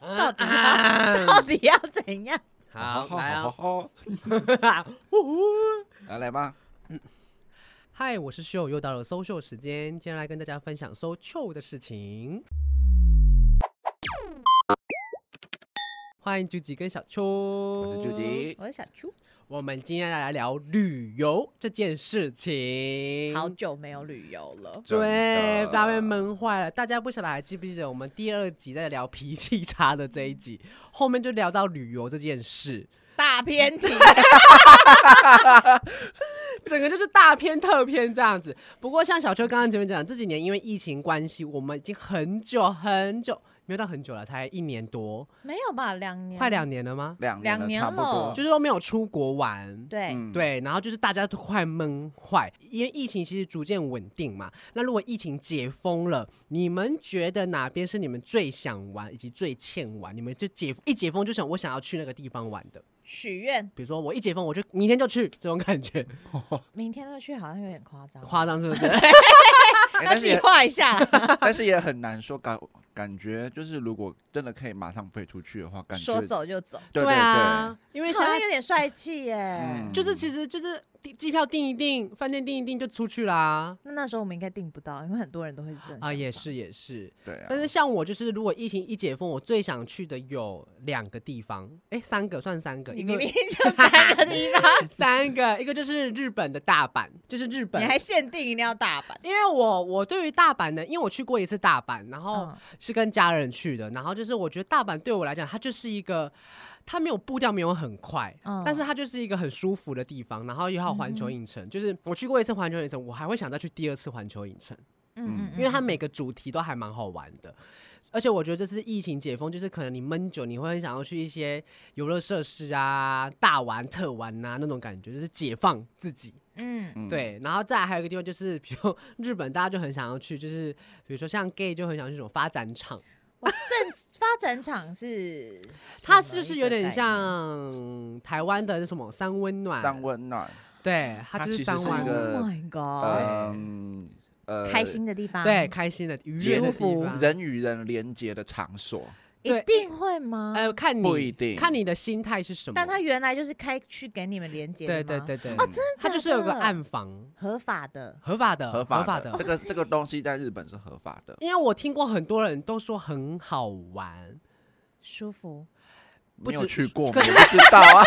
到底到底要怎样？好，来啊，来来吧。嗨，我是秀，又到了搜秀时间，今天来跟大家分享搜秀的事情。欢迎朱吉跟小秋，我是朱吉，我是小秋。我们今天来聊旅游这件事情。好久没有旅游了，对，大家被闷坏了。大家不晓得还记不记得我们第二集在聊脾气差的这一集，后面就聊到旅游这件事，大偏题，整个就是大偏特偏这样子。不过像小秋刚刚前面讲，这几年因为疫情关系，我们已经很久很久。没有到很久了，才一年多，没有吧？两年，快两年了吗？两年，年差不多，就是都没有出国玩。对、嗯、对，然后就是大家都快闷坏，因为疫情其实逐渐稳定嘛。那如果疫情解封了，你们觉得哪边是你们最想玩以及最欠玩？你们就解一解封就想我想要去那个地方玩的许愿，比如说我一解封我就明天就去这种感觉。明天就去好像有点夸张，夸张是不是？要计划一下，但是也很难说感。感觉就是，如果真的可以马上飞出去的话，感觉说走就走。对对对，啊、因为现在好像有点帅气耶、嗯。就是其实就是机票订一订，饭店订一订就出去啦。那那时候我们应该订不到，因为很多人都会这样啊。也是也是，对啊。但是像我就是，如果疫情一解封，我最想去的有两个地方，哎、欸，三个算三个，你明明就三个地方，三个，一个就是日本的大阪，就是日本，你还限定一定要大阪，因为我我对于大阪呢，因为我去过一次大阪，然后。嗯是跟家人去的，然后就是我觉得大阪对我来讲，它就是一个，它没有步调没有很快，嗯，但是它就是一个很舒服的地方。然后又有环球影城，嗯，就是我去过一次环球影城，我还会想再去第二次环球影城，嗯，因为它每个主题都还蛮好玩的，而且我觉得这次疫情解封，就是可能你闷久，你会很想要去一些游乐设施啊，大玩特玩啊那种感觉，就是解放自己。嗯，对，然后再来还有一个地方就是，比如日本，大家就很想要去，就是比如说像 gay 就很想去什么发展场。正发展场是，它是不是有点像台湾的什么三温暖，三温暖，对，它就是三温暖。Oh my god！嗯呃，开心的地方，对，开心的愉悦的地方，人与人连接的场所。一定会吗？呃，看你不一定，看你的心态是什么。但他原来就是开去给你们连接的？对对对对。哦，真的，他就是有个暗房，合法的，合法的，合法的。合法的这个这个东西在日本是合法的，因为我听过很多人都说很好玩，舒服。没有去过，可是 不知道啊。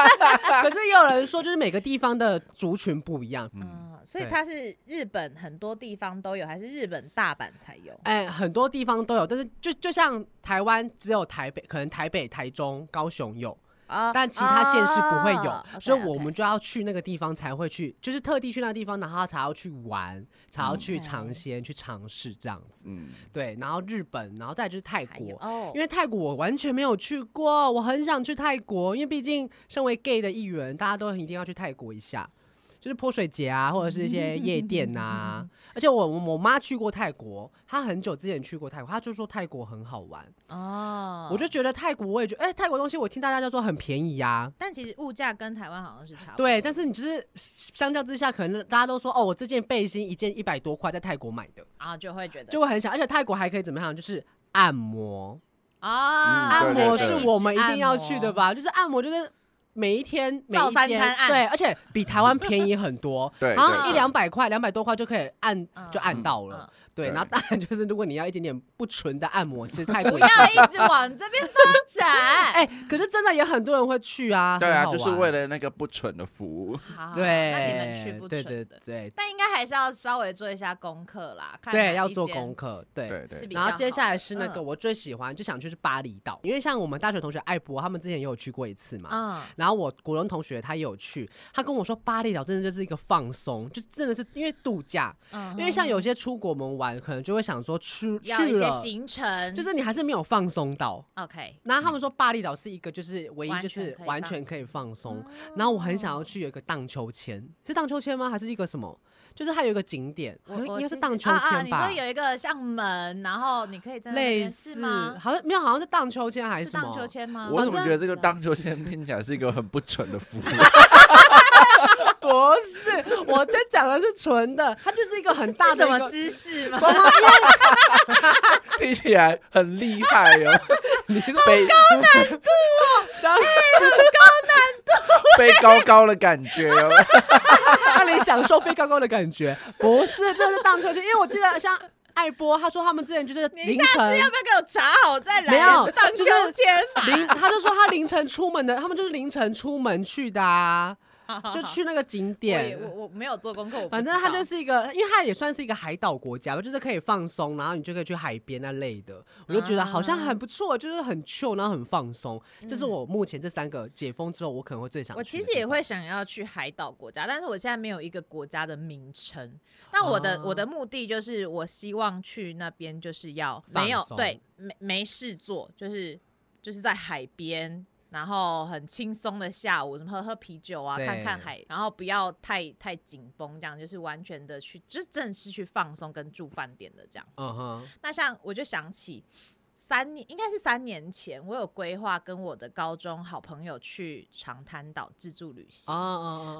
可是也有人说，就是每个地方的族群不一样，嗯，所以它是日本很多地方都有，还是日本大阪才有？哎、欸，很多地方都有，但是就就像台湾只有台北，可能台北、台中、高雄有。Uh, 但其他县市不会有，uh, 所以我们就要去那个地方才会去.就是特地去那个地方，然后才要去玩，才要去尝鲜、去尝试这样子。嗯，对。然后日本，然后再就是泰国，oh. 因为泰国我完全没有去过，我很想去泰国，因为毕竟身为 gay 的一员，大家都一定要去泰国一下。就是泼水节啊，或者是一些夜店啊。而且我我妈去过泰国，她很久之前去过泰国，她就说泰国很好玩哦。我就觉得泰国，我也觉得，哎、欸，泰国东西我听大家就说很便宜啊。但其实物价跟台湾好像是差不多。对，但是你就是相较之下，可能大家都说，哦，我这件背心一件一百多块，在泰国买的啊，就会觉得就会很想。而且泰国还可以怎么样？就是按摩啊、嗯，按摩是我们一定要去的吧？就是按摩，就是。每一天，每一天，对，而且比台湾便宜很多，对，然后一两百块，两百多块就可以按，就按到了。嗯对，然后当然就是，如果你要一点点不纯的按摩，其实泰国 不要一直往这边发展。哎、欸，可是真的有很多人会去啊。对啊，就是为了那个不纯的服务。好，对，那你们去不纯的。对对对。但应该还是要稍微做一下功课啦。对，要做功课。对对对。然后接下来是那个我最喜欢，就想去是巴厘岛，因为像我们大学同学艾博他们之前也有去过一次嘛。嗯。然后我国中同学他也有去，他跟我说巴厘岛真的就是一个放松，就真的是因为度假。嗯。因为像有些出国我们玩，可能就会想说。说去去了，一些行程就是你还是没有放松到。OK，然后他们说巴厘岛是一个就是唯一就是完全可以放松。然后我很想要去有一个荡秋千，是荡秋千吗？还是一个什么？就是它有一个景点，应该是荡秋千吧？啊啊、你说有一个像门，然后你可以在那类似吗？好像没有，好像是荡秋千还是什么？荡秋千吗？我怎么觉得这个荡秋千听起来是一个很不纯的服务？不是，我这讲的是纯的，它就是一个很大的什么姿势吗？听 听起来很厉害哦。你是飞高难度哦，这样很高难度，飞高高的感觉哦。让你享受飞高高的感觉，不是，这是荡秋千，因为我记得像。爱波，他说他们之前就是凌晨，你下次要不要给我查好再来？没有荡秋千凌，他就说他凌晨出门的，他们就是凌晨出门去的啊。就去那个景点，我我，没有做功课，反正它就是一个，因为它也算是一个海岛国家吧，就是可以放松，然后你就可以去海边那类的，我就觉得好像很不错，就是很 chill，然后很放松。这是我目前这三个解封之后，我可能会最想去。我其实也会想要去海岛国家，但是我现在没有一个国家的名称。那我的我的目的就是，我希望去那边就是要没有对没没事做，就是就是在海边。然后很轻松的下午，什么喝喝啤酒啊，看看海，然后不要太太紧绷，这样就是完全的去，就是正式去放松跟住饭店的这样。嗯哼。那像我就想起三年，应该是三年前，我有规划跟我的高中好朋友去长滩岛自助旅行。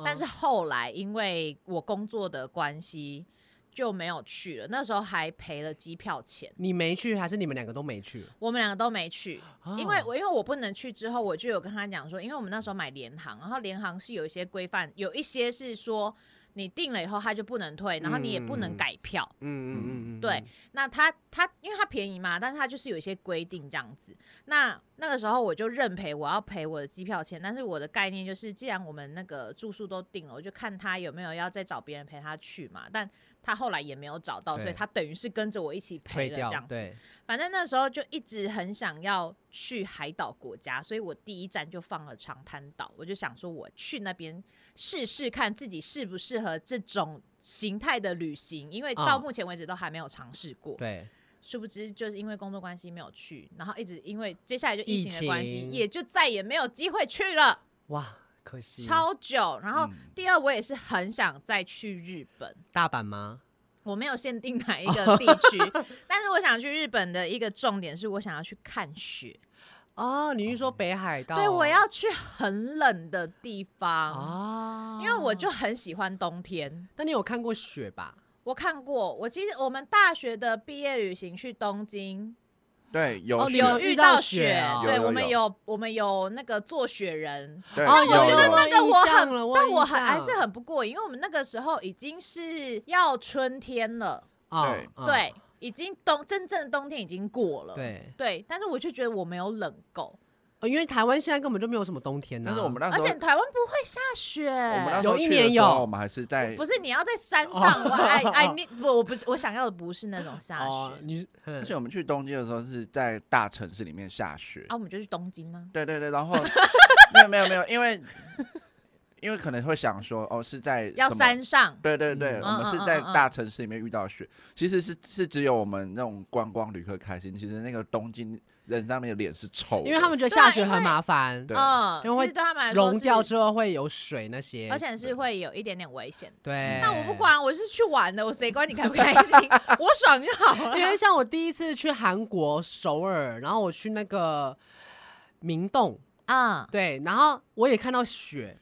但是后来因为我工作的关系。就没有去了，那时候还赔了机票钱。你没去，还是你们两个都没去？我们两个都没去，哦、因为我因为我不能去之后，我就有跟他讲说，因为我们那时候买联航，然后联航是有一些规范，有一些是说你订了以后他就不能退，然后你也不能改票。嗯嗯嗯嗯，对。那他他因为他便宜嘛，但是他就是有一些规定这样子。那那个时候我就认赔，我要赔我的机票钱，但是我的概念就是，既然我们那个住宿都定了，我就看他有没有要再找别人陪他去嘛，但。他后来也没有找到，所以他等于是跟着我一起赔了这样。对，反正那时候就一直很想要去海岛国家，所以我第一站就放了长滩岛。我就想说，我去那边试试看自己适不适合这种形态的旅行，因为到目前为止都还没有尝试过。对，殊不知就是因为工作关系没有去，然后一直因为接下来就疫情的关系，也就再也没有机会去了。哇。可惜超久，然后第二我也是很想再去日本，大阪吗？我没有限定哪一个 地区，但是我想去日本的一个重点是我想要去看雪。哦，你是说北海道？对，我要去很冷的地方哦，因为我就很喜欢冬天。那你有看过雪吧？我看过，我其实我们大学的毕业旅行去东京。对，有有遇到雪，对，我们有。我们有那个做雪人，但我觉得那个我很，但我很还是很不过瘾，因为我们那个时候已经是要春天了，对对，已经冬真正的冬天已经过了，对。对，但是我就觉得我没有冷够。因为台湾现在根本就没有什么冬天呢，但是我们那时候，而且台湾不会下雪。有一年有，我们还是在，不是你要在山上，哎哎，你不，我不是我想要的不是那种下雪。你，而且我们去东京的时候是在大城市里面下雪。啊，我们就去东京呢。对对对，然后 没有没有没有，因为因为可能会想说，哦，是在要山上。对对对，我们是在大城市里面遇到雪，其实是是只有我们那种观光旅客开心，其实那个东京。人上面的脸是臭，因为他们觉得下雪很麻烦，对，因为他们融掉之后会有水那些，而且是会有一点点危险。对，那我不管，我是去玩的，我谁管你开不开心，我爽就好了。因为像我第一次去韩国首尔，然后我去那个明洞。啊，对，然后我也看到雪。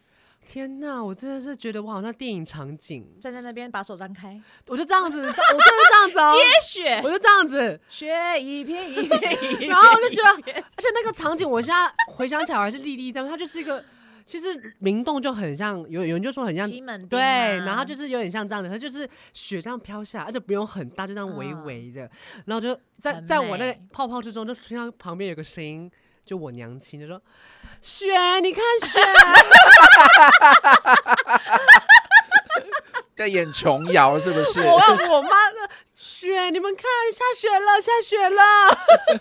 天呐，我真的是觉得我好像电影场景，站在那边把手张开，我就这样子，我就是这样子哦，接雪，我就这样子，雪一片一片一片，然后我就觉得，而且那个场景，我现在回想起来我还是历历在目。它就是一个，其实明洞就很像，有有人就说很像西门町，对，然后就是有点像这样的，它就是雪这样飘下，而且不用很大，就这样微微的，然后就在在我那个泡泡之中，就听到旁边有个声音。就我娘亲就说：“雪，你看雪，在演琼瑶是不是？”我问我妈的雪，你们看下雪了，下雪了。我的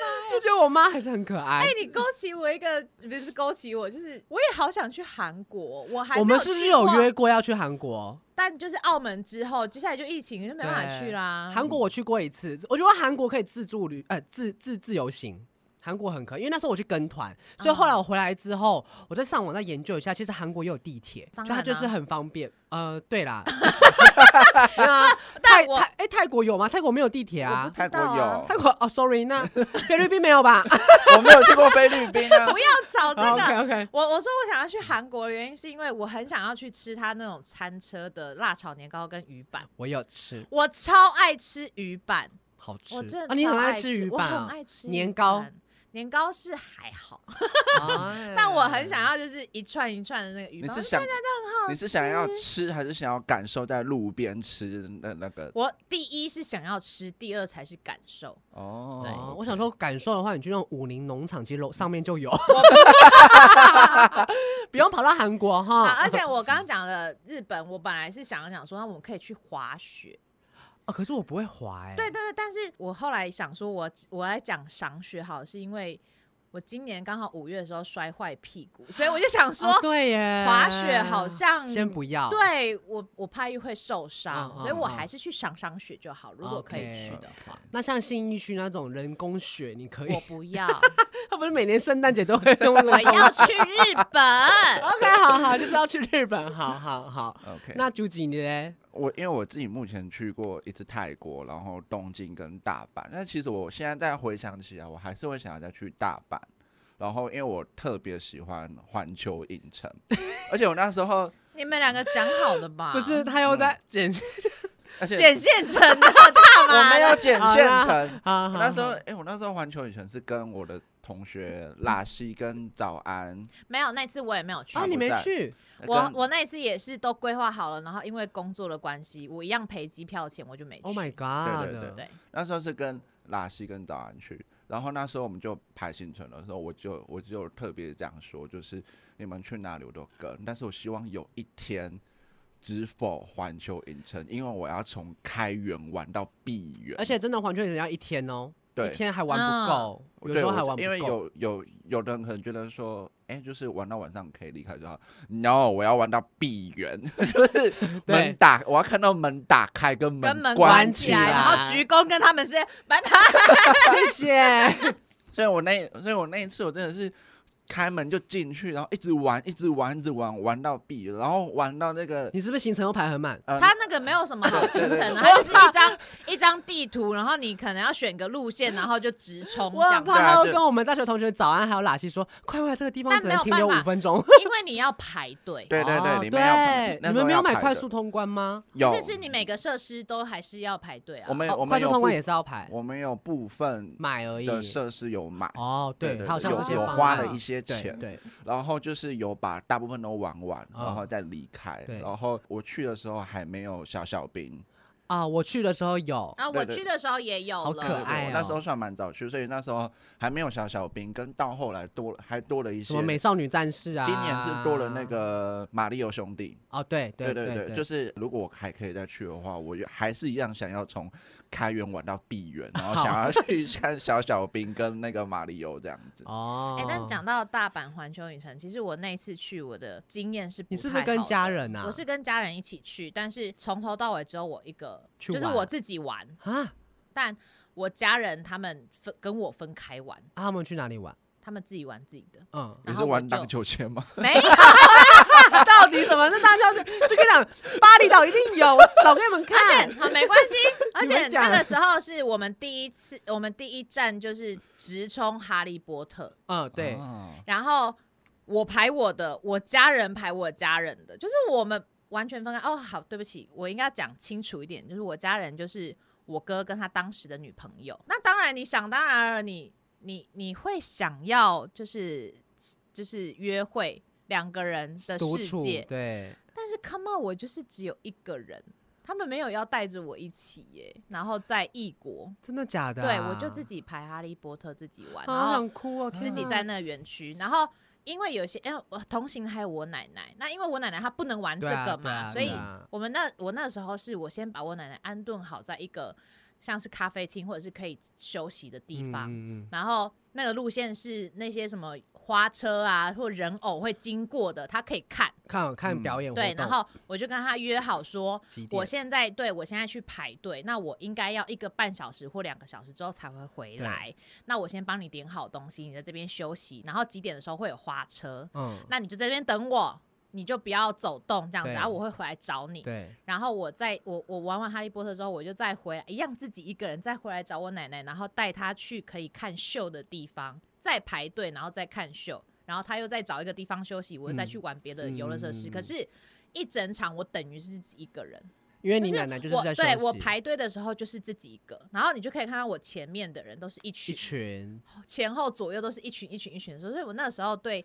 妈！就觉得我妈还是很可爱。哎，你勾起我一个，不是勾起我，就是我也好想去韩国。我还我们是不是有约过要去韩国？但就是澳门之后，接下来就疫情就没办法去啦。韩国我去过一次，我觉得韩国可以自助旅，呃，自自自由行。韩国很可以，因为那时候我去跟团，所以后来我回来之后，我在上网再研究一下，其实韩国也有地铁，就它就是很方便。呃，对啦，对啊，泰泰哎，泰国有吗？泰国没有地铁啊？泰国有，泰国哦，sorry，那菲律宾没有吧？我没有去过菲律宾啊。不要找这个。OK OK。我我说我想要去韩国的原因是因为我很想要去吃他那种餐车的辣炒年糕跟鱼板。我有吃，我超爱吃鱼板。好吃。我真的啊，你很爱吃鱼板，我很爱吃年糕。年糕是还好，但我很想要就是一串一串的那个鱼包，你是想大家都很好吃。你是想要吃还是想要感受在路边吃的那那个？我第一是想要吃，第二才是感受。哦，对我想说感受的话，你去那种武林农场，其实楼上面就有，不用跑到韩国哈。而且我刚刚讲的日本，我本来是想要讲说，那我们可以去滑雪。啊、哦，可是我不会滑哎、欸。对对对，但是我后来想说我，我我来讲赏雪好，是因为我今年刚好五月的时候摔坏屁股，所以我就想说，哦、对耶，滑雪好像先不要。对我我怕又会受伤，哦、所以我还是去赏赏雪就好。如果可以去的话，那像新义区那种人工雪，你可以？我不要，他不是每年圣诞节都会用人工雪？我要去日本。OK，好好，就是要去日本，好好好。OK，那朱吉你呢？我因为我自己目前去过一次泰国，然后东京跟大阪。但其实我现在再回想起来，我还是会想要再去大阪。然后因为我特别喜欢环球影城，而且我那时候 你们两个讲好的吧？不是，他又在剪，而且剪现成的，大吗？我没有剪现成。啊，那时候哎，我那时候环球影城是跟我的同学拉西跟早安。没有，那次我也没有去。啊，你没去？我我那一次也是都规划好了，然后因为工作的关系，我一样赔机票钱，我就没去。Oh my god！对对对对，那时候是跟拉西跟早安去，然后那时候我们就排行程的时候，我就我就特别这样说，就是你们去哪里我都跟，但是我希望有一天知否环球影城，因为我要从开园玩到闭园，而且真的环球影城要一天哦。对，一天还玩不够，嗯、有时候还玩不够。因为有有有的人可能觉得说，哎、欸，就是玩到晚上可以离开就好。No，我要玩到闭园，就是门打，我要看到门打开跟门关起来，然后鞠躬跟他们说拜拜，谢谢。所以我那所以我那一次我真的是。开门就进去，然后一直玩，一直玩，一直玩，玩到闭，然后玩到那个。你是不是行程又排很满？嗯、他那个没有什么好行程的，他就是一张一张地图，然后你可能要选个路线，然后就直冲。我很怕他会跟我们大学同学早安还有拉西说，快快，这个地方只能停留五分钟，因为你要排队。对对对，哦、里面要排。你们没有买快速通关吗？有，是是，你每个设施都还是要排队啊。我们我们快速通关也是要排，我们有部分买而已的设施有买。哦，对，好像有有花了一些钱。对。然后就是有把大部分都玩完，然后再离开。对，然后我去的时候还没有小小兵啊，我去的时候有啊，我去的时候也有了，好可爱。那时候算蛮早去，所以那时候还没有小小兵，跟到后来多还多了一些什么美少女战士啊。今年是多了那个马里奥兄弟哦，对对对对对，就是如果我还可以再去的话，我还是一样想要从开园玩到闭园，然后想要去看小小兵跟那个马里奥这样子哦。哎，但讲到大阪环球影城，其实我那次去我的经验是，你是不是跟家人啊？我是跟家人一起去，但是从头到尾只有我一个，就是我自己玩啊。但我家人他们分跟我分开玩，他们去哪里玩？他们自己玩自己的。嗯，你是玩荡秋千吗？没有。到底什么是荡秋千？就跟你讲，巴厘岛一定有，我 找给你们看。好，没关系。而且那个时候是我们第一次，我们第一站就是直冲哈利波特。嗯，对。然后我排我的，我家人排我家人的，就是我们完全分开。哦，好，对不起，我应该讲清楚一点，就是我家人就是我哥跟他当时的女朋友。那当然，你想当然了，你你你会想要就是就是约会。两个人的世界，对。但是 come on，我就是只有一个人，他们没有要带着我一起耶。然后在异国，真的假的？对，我就自己排哈利波特，自己玩，然后哭哦，自己在那个园区。然后因为有些，因为我同行还有我奶奶，那因为我奶奶她不能玩这个嘛，所以我们那我那时候是我先把我奶奶安顿好在一个像是咖啡厅或者是可以休息的地方，然后那个路线是那些什么。花车啊，或人偶会经过的，他可以看看看表演、嗯。对，然后我就跟他约好说，我现在对我现在去排队，那我应该要一个半小时或两个小时之后才会回来。那我先帮你点好东西，你在这边休息，然后几点的时候会有花车，嗯，那你就在这边等我，你就不要走动这样子，然后我会回来找你。对，然后我再我我玩完哈利波特之后，我就再回来，一样自己一个人再回来找我奶奶，然后带她去可以看秀的地方。再排队，然后再看秀，然后他又再找一个地方休息，我又再去玩别的游乐设施。嗯、可是，一整场我等于是自己一个人。因为你奶奶就是在休息。对，我排队的时候就是这几个，然后你就可以看到我前面的人都是一群，一群前后左右都是一群一群一群所以我那时候对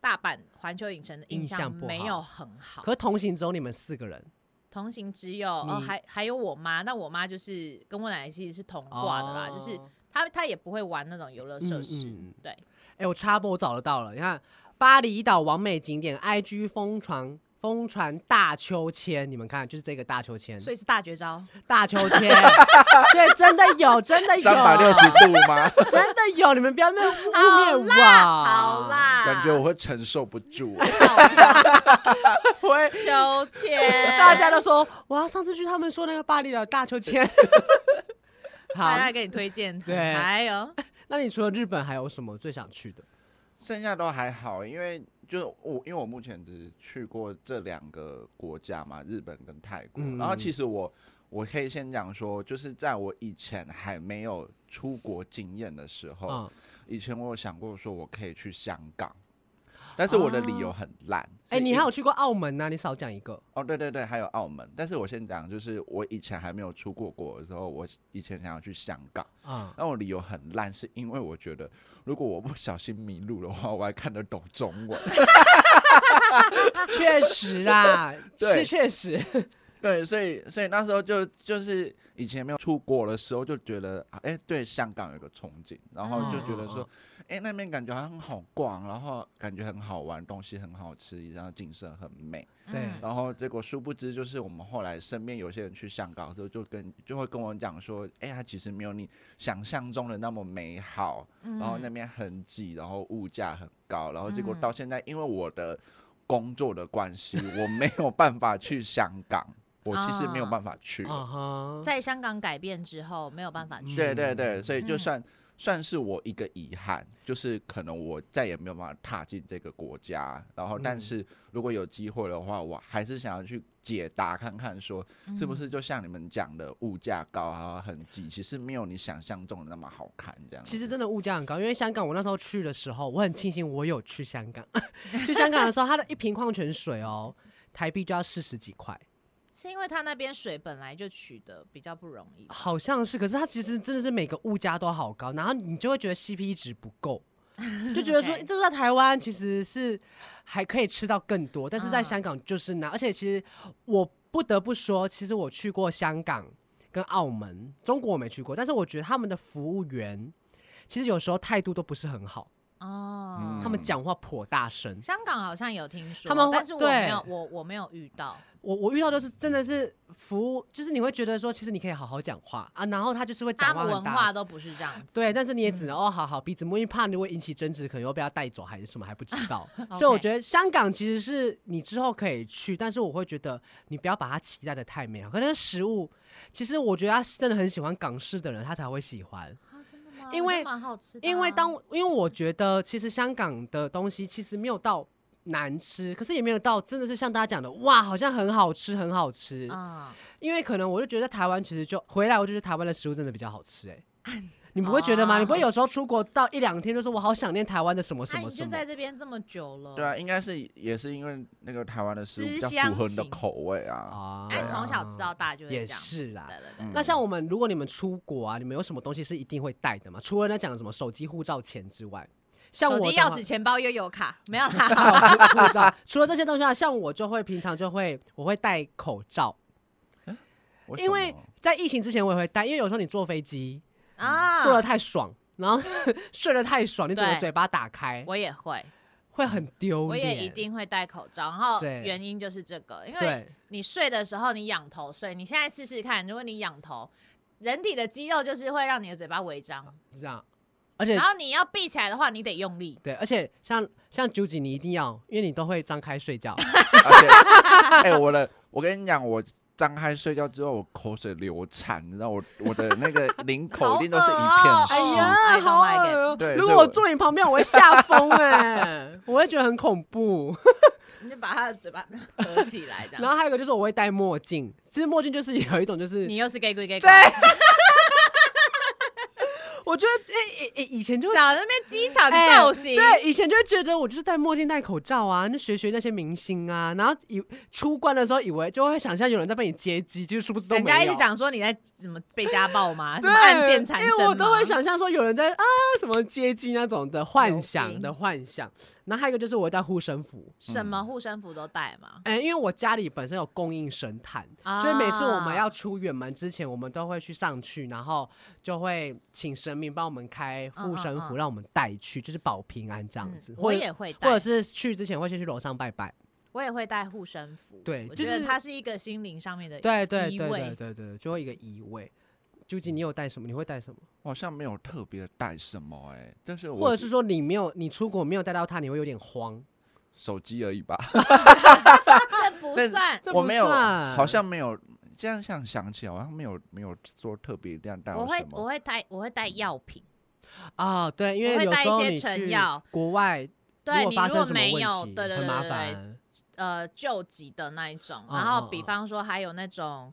大阪环球影城的印象没有很好。好，可同行只有你们四个人，同行只有哦，还还有我妈，那我妈就是跟我奶奶其实是同挂的啦，哦、就是她她也不会玩那种游乐设施，嗯嗯、对。哎、欸，我插播我找得到了，你看巴厘岛完美景点，IG 疯传。疯传大秋千，你们看，就是这个大秋千，所以是大绝招。大秋千，对，真的有，真的有，三百六十度吗？真的有，你们不要那么污蔑我，好啦，感觉我会承受不住。会秋千，大家都说，哇，上次去他们说那个巴厘岛大秋千，好，大家给你推荐。对，还有，那你除了日本还有什么最想去的？剩下都还好，因为。就我，因为我目前只去过这两个国家嘛，日本跟泰国。嗯、然后其实我我可以先讲说，就是在我以前还没有出国经验的时候，嗯、以前我有想过说我可以去香港。但是我的理由很烂。哎、哦，你还有去过澳门呢、啊？你少讲一个。哦，对对对，还有澳门。但是我先讲，就是我以前还没有出过国的时候，我以前想要去香港。啊、嗯。那我理由很烂，是因为我觉得如果我不小心迷路的话，我还看得懂中文。确实啦，对是确实。对，所以所以那时候就就是以前没有出国的时候，就觉得哎，对香港有个憧憬，然后就觉得说。嗯哎，那边感觉很好逛，然后感觉很好玩，东西很好吃，然后景色很美。对，然后结果殊不知，就是我们后来身边有些人去香港的时候，就跟就会跟我讲说，哎，它其实没有你想象中的那么美好。然后那边很挤，然后物价很高，然后结果到现在，因为我的工作的关系，我没有办法去香港，我其实没有办法去。在香港改变之后，没有办法去。对对对，所以就算。算是我一个遗憾，就是可能我再也没有办法踏进这个国家。然后，但是如果有机会的话，我还是想要去解答看看，说是不是就像你们讲的，物价高啊，很挤，其实没有你想象中的那么好看。这样，其实真的物价很高，因为香港我那时候去的时候，我很庆幸我有去香港。去香港的时候，它的一瓶矿泉水哦，台币就要四十几块。是因为他那边水本来就取得比较不容易，好像是。可是他其实真的是每个物价都好高，然后你就会觉得 CP 值不够，就觉得说 这个在台湾其实是还可以吃到更多，但是在香港就是难。而且其实我不得不说，其实我去过香港跟澳门，中国我没去过，但是我觉得他们的服务员其实有时候态度都不是很好。哦，他们讲话颇大声。香港好像有听说，他们但是我没有，我我没有遇到。我我遇到就是真的是服务，就是你会觉得说，其实你可以好好讲话啊，然后他就是会讲话文化都不是这样子。对，但是你也只能、嗯、哦，好好鼻子摸，因为怕你会引起争执，可能又被他带走还是什么还不知道。所以我觉得香港其实是你之后可以去，但是我会觉得你不要把它期待的太美好。可是食物，其实我觉得他真的很喜欢港式的人，他才会喜欢。因为蛮好吃的，因为当因为我觉得其实香港的东西其实没有到难吃，可是也没有到真的是像大家讲的哇，好像很好吃很好吃啊。因为可能我就觉得台湾其实就回来，我就觉得台湾的食物真的比较好吃哎、欸。你不会觉得吗？你不会有时候出国到一两天就说我好想念台湾的什么什么什么？你就在这边这么久了。对啊，应该是也是因为那个台湾的食物比较符合你的口味啊。哎，从小吃到大就也是啦。对对对。那像我们，如果你们出国啊，你们有什么东西是一定会带的吗？除了那讲什么手机、护照、钱之外，像我手机、钥匙、钱包、又有卡没有啦。护照。除了这些东西啊，像我就会平常就会我会戴口罩，因为在疫情之前我也会戴，因为有时候你坐飞机。啊，做的太爽，然后 睡得太爽，你整个嘴巴打开，我也会，会很丢脸。我也一定会戴口罩，然后原因就是这个，因为你睡的时候你仰头睡，你现在试试看，如果你仰头，人体的肌肉就是会让你的嘴巴微张，是这样，而且然后你要闭起来的话，你得用力，对，而且像像九几，你一定要，因为你都会张开睡觉，哎，我的，我跟你讲，我。张开睡觉之后，我口水流产，你知道我我的那个 领口一定都是一片湿。哎呀，好恶！对，如果我坐你旁边，我会吓疯哎，我会觉得很恐怖。你就把他的嘴巴合起来，然后还有一个就是我会戴墨镜，其实墨镜就是有一种就是你又是 gay 鬼 gay 对。我我觉得，哎哎哎，以前就想那边机场造型，对，以前就会觉得我就是戴墨镜、戴口罩啊，那学学那些明星啊，然后以出关的时候，以为就会想象有人在被你接机，就是殊不是都没有。人家一直讲说你在怎么被家暴吗？什么案件产生？因为我都会想象说有人在啊什么接机那种的幻想的幻想。然后还有一个就是我带护身符，什么护身符都带吗？哎、嗯，因为我家里本身有供应神坛，啊、所以每次我们要出远门之前，我们都会去上去，然后就会请神明帮我们开护身符，让我们带去，就是保平安这样子。嗯、我也会带，或者是去之前会先去楼上拜拜。我也会带护身符，对，我觉得它是一个心灵上面的对对对对对对，就会一个移位。究竟你有带什么？你会带什么？我好像没有特别带什么哎、欸，但是或者是说你没有，你出国没有带到它，你会有点慌。手机而已吧，这不算，我没有，好像没有。这样想想起来，好像没有没有说特别这样带。我会我会带我会带药品啊，对，因为有时候你去国外，对你，如果没有，对对对，很麻烦。呃，救急的那一种，然后比方说还有那种。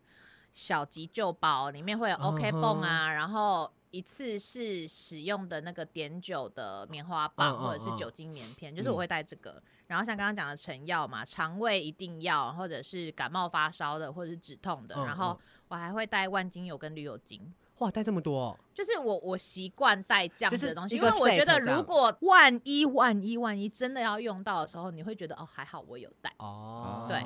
小急救包里面会有 OK 泵啊，uh huh. 然后一次是使用的那个碘酒的棉花棒，uh huh. 或者是酒精棉片，就是我会带这个。Uh huh. 然后像刚刚讲的成药嘛，肠胃一定要，或者是感冒发烧的，或者是止痛的。Uh huh. 然后我还会带万金油跟绿油精。哇，带这么多哦！就是我我习惯带这样子的东西，因为我觉得如果万一万一万一真的要用到的时候，你会觉得哦还好我有带哦。Uh. 对，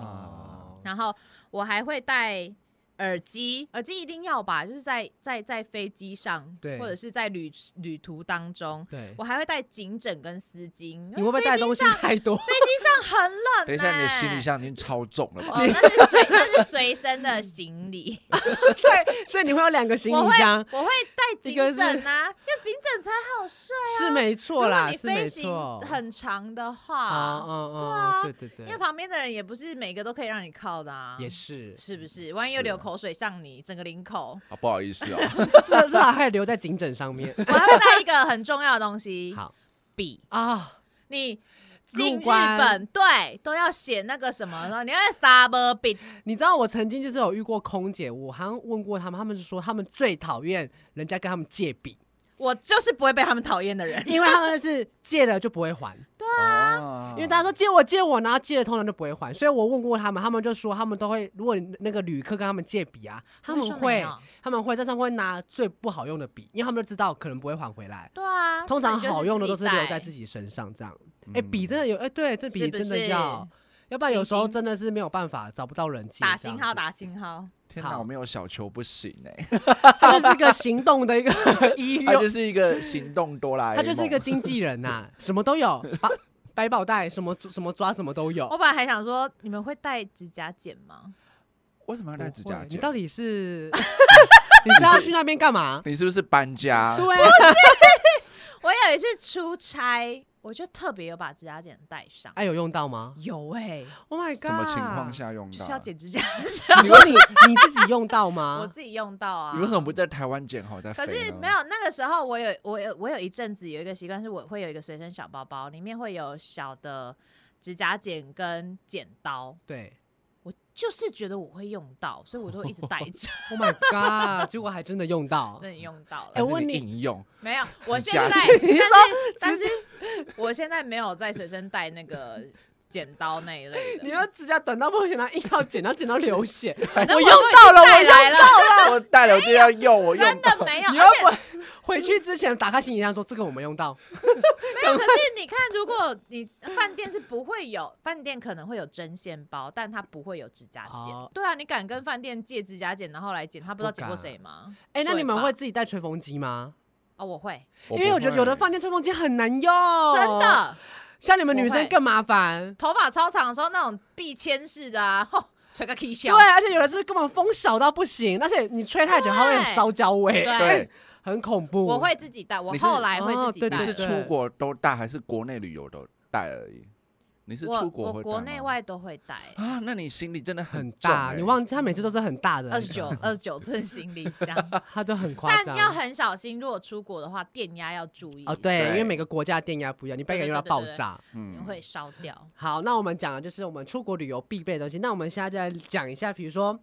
然后我还会带。耳机，耳机一定要吧，就是在在在飞机上，对，或者是在旅旅途当中，对，我还会带颈枕跟丝巾。你会不会带东西太多？飞机上很冷。等一下，你的行李箱已经超重了吧？那是随那是随身的行李。对，所以你会有两个行李箱。我会带颈枕啊，要颈枕才好睡啊。是没错啦，你飞行很长的话，嗯嗯对啊，对对对，因为旁边的人也不是每个都可以让你靠的啊。也是，是不是？万一有流口水上你整个领口啊，不好意思哦，这这还还留在颈枕上面。我还会带一个很重要的东西，好笔啊，你进日本对都要写那个什么，你要沙波笔。你知道我曾经就是有遇过空姐，我好像问过他们，他们是说他们最讨厌人家跟他们借笔。我就是不会被他们讨厌的人，因为他们是借了就不会还。对啊，因为大家都借我借我，然后借了通常就不会还，所以我问过他们，他们就说他们都会，如果那个旅客跟他们借笔啊，他们会他们会在上面会拿最不好用的笔，因为他们就知道可能不会还回来。对啊，通常好用的都是留在自己身上这样。哎，笔真的有哎，对，这笔真的要，要不然有时候真的是没有办法找不到人借。打星号，打星号。天哪，我没有小球不行哎，他就是一个行动的一个 医，他就是一个行动哆啦 A 梦，他就是一个经纪人呐，什么都有，百宝袋什么什么抓什么都有。我本来还想说，你们会带指甲剪吗？为什么要带指甲剪？你到底是你是要去那边干嘛？你是不是搬家？对，我有一次出差。我就特别有把指甲剪带上，哎，有用到吗？有哎，Oh my god！什么情况下用到？就是要剪指甲。你说你你自己用到吗？我自己用到啊。你为什么不在台湾剪好再？可是没有那个时候，我有我有我有一阵子有一个习惯，是我会有一个随身小包包，里面会有小的指甲剪跟剪刀。对。我就是觉得我会用到，所以我都一直带着。Oh my god！结果还真的用到，真的用到了。哎，我问你，应用 没有？我现在，但是但是我现在没有在随身带那个。剪刀那一类的，你说指甲短到不行，他硬要剪，然后剪到流血。我用到了，我用到了，我带了我就要用，我用真的没有。你要回回去之前打开行李箱说这个我没用到。没有，可是你看，如果你饭店是不会有，饭店可能会有针线包，但它不会有指甲剪。对啊，你敢跟饭店借指甲剪然后来剪？他不知道剪过谁吗？哎，那你们会自己带吹风机吗？哦，我会，因为我觉得有的饭店吹风机很难用，真的。像你们女生更麻烦，头发超长的时候那种必牵式的啊，吼，吹个气消。对，而且有的是根本风小到不行，而且你吹太久，它会有烧焦味，对，很恐怖。我会自己带，我后来会自己带。你是出国都带，还是国内旅游都带而已？你是出国国内外都会带啊，那你行李真的很大，你忘记他每次都是很大的，二十九 二十九寸行李箱，他都很夸张。但要很小心，如果出国的话，电压要注意哦。对，因为每个国家电压不一样，你背个又要爆炸，嗯，会烧掉。好，那我们讲的就是我们出国旅游必备的东西。那我们现在就来讲一下，比如说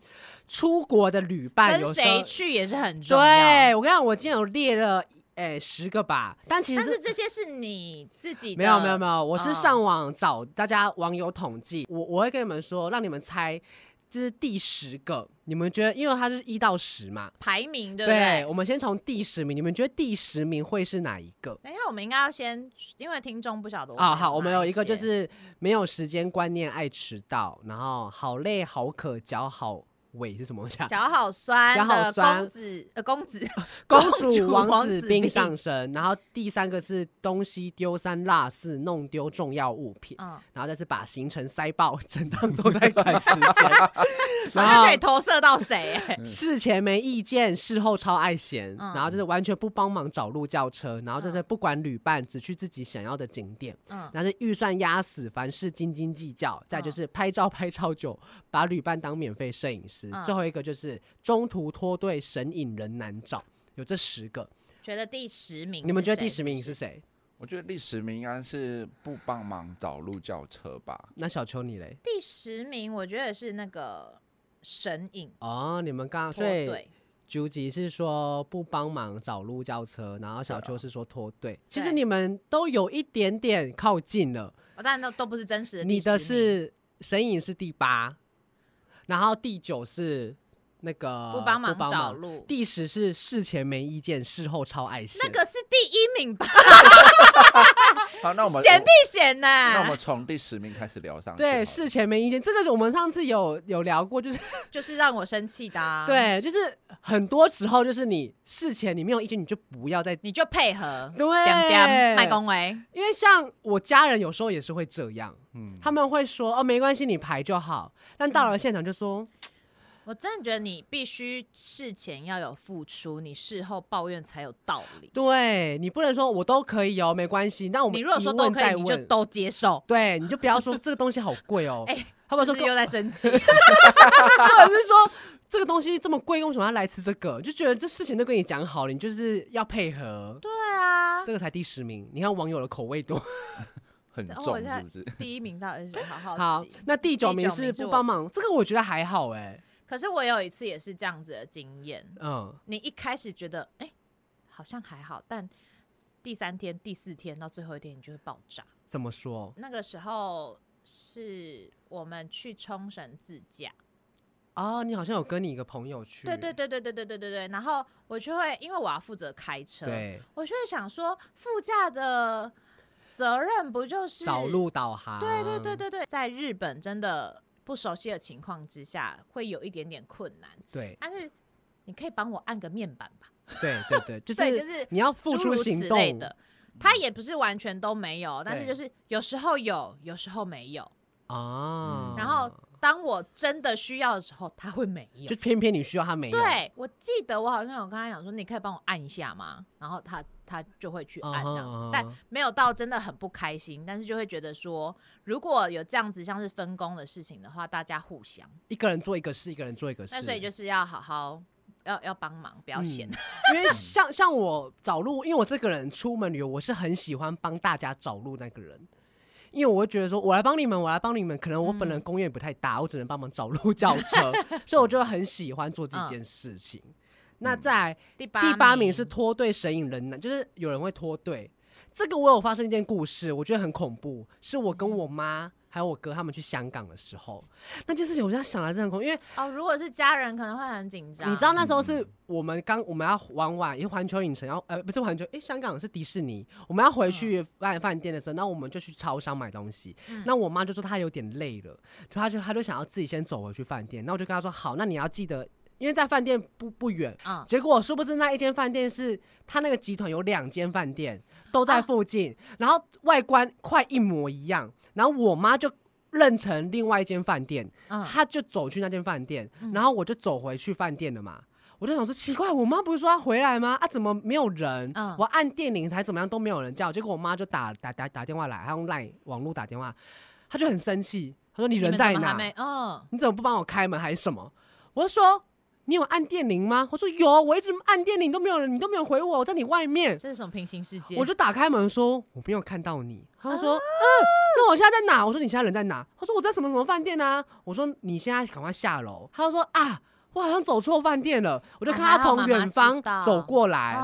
出国的旅伴，跟谁去也是很重要。对，我跟你讲，我今天有列了。哎，十个吧，但其实但是这些是你自己的没有没有没有，我是上网找大家网友统计，哦、我我会跟你们说，让你们猜，这是第十个，你们觉得，因为它是一到十嘛，排名对不对？对，我们先从第十名，你们觉得第十名会是哪一个？等一下，我们应该要先，因为听众不晓得我。啊，好，我们有一个就是没有时间观念，爱迟到，然后好累好渴，脚好。尾是什么东西啊？脚好酸，脚好酸。公子呃，公子，公主王子冰上身。然后第三个是东西丢三落四，弄丢重要物品。嗯，然后再是把行程塞爆，整趟都在赶时间。然 后可以投射到谁？事前没意见，事后超爱嫌。然后就是完全不帮忙找路叫车。然后就是不管旅伴，只去自己想要的景点。嗯，然后是预算压死，凡事斤斤计较。再就是拍照拍超久，把旅伴当免费摄影师。最后一个就是中途脱队，神隐人难找，有这十个。觉得第十名，你们觉得第十名是谁？我觉得第十名应该是不帮忙找路叫车吧。那小邱你嘞？第十名我觉得是那个神隐。哦，你们刚刚对九吉是说不帮忙找路叫车，然后小邱是说脱队。其实你们都有一点点靠近了，但都都不是真实的。你的是神隐是第八。然后第九是那个不帮忙找路，第十是事前没意见，事后超爱心。那个是第一名吧？好，那我们嫌屁嫌呢？那我们从第十名开始聊上。对，事前没意见，这个我们上次有有聊过，就是 就是让我生气的啊。对，就是很多时候就是你事前你没有意见，你就不要再，你就配合。对，麦恭维。因为像我家人有时候也是会这样，嗯，他们会说哦，没关系，你排就好。但到了现场就说，嗯、我真的觉得你必须事前要有付出，你事后抱怨才有道理。对，你不能说我都可以哦，没关系。那我们你如果说都可以，你就都接受。对，你就不要说这个东西好贵哦。哎、欸，他们说又在生气，或者是说这个东西这么贵，为什么要来吃这个？就觉得这事情都跟你讲好了，你就是要配合。对啊，这个才第十名。你看网友的口味多。很重是不是？第一名到底是好好好，那第九名是不帮忙，这个我觉得还好哎、欸。可是我有一次也是这样子的经验，嗯，你一开始觉得哎、欸、好像还好，但第三天、第四天到最后一天，你就会爆炸。怎么说？那个时候是我们去冲绳自驾哦，你好像有跟你一个朋友去，对对对对对对对对对。然后我就会因为我要负责开车，对，我就会想说副驾的。责任不就是找路导航？对对对对对，在日本真的不熟悉的情况之下，会有一点点困难。对，但是你可以帮我按个面板吧？对对对，就 是就是你要付出行动的。他也不是完全都没有，但是就是有时候有，有时候没有啊。然后。当我真的需要的时候，他会没有，就偏偏你需要他没有。对，我记得我好像有跟他讲说，你可以帮我按一下吗？然后他他就会去按这样子，uh uh huh. 但没有到真的很不开心，但是就会觉得说，如果有这样子像是分工的事情的话，大家互相一个人做一个事，一个人做一个事，那所以就是要好好要要帮忙，不要嫌。嗯、因为像像我找路，因为我这个人出门旅游，我是很喜欢帮大家找路那个人。因为我会觉得说，我来帮你们，我来帮你们。可能我本人功业不太大，嗯、我只能帮忙找路叫车，所以我就很喜欢做这件事情。嗯、那在第八第八名是脱队神隐人呢，就是有人会脱队。这个我有发生一件故事，我觉得很恐怖，是我跟我妈。还有我哥他们去香港的时候，那件事情我就想来这样，因为哦，如果是家人可能会很紧张。你知道那时候是我们刚我们要玩完，因为环球影城要呃不是环球，哎、欸、香港是迪士尼，我们要回去饭饭店的时候，那我们就去超商买东西。嗯、那我妈就说她有点累了，就她就她就想要自己先走回去饭店。那我就跟她说好，那你要记得，因为在饭店不不远。嗯、结果殊不知那一间饭店是他那个集团有两间饭店都在附近，啊、然后外观快一模一样。然后我妈就认成另外一间饭店，嗯、她就走去那间饭店，嗯、然后我就走回去饭店了嘛。我就想说奇怪，我妈不是说要回来吗？啊，怎么没有人？嗯、我按电铃还怎么样都没有人叫。结果我妈就打打打打电话来，她用 LINE 网络打电话，她就很生气，她说你人在哪？嗯、你怎么不帮我开门还是什么？我就说。你有按电铃吗？我说有，我一直按电铃都没有人，你都没有回我，我在你外面。这是什么平行世界？我就打开门说我没有看到你。他说嗯，那我现在在哪？我说你现在人在哪？他说我在什么什么饭店啊？我说你现在赶快下楼。他就说啊，我好像走错饭店了。我就看他从远方走过来。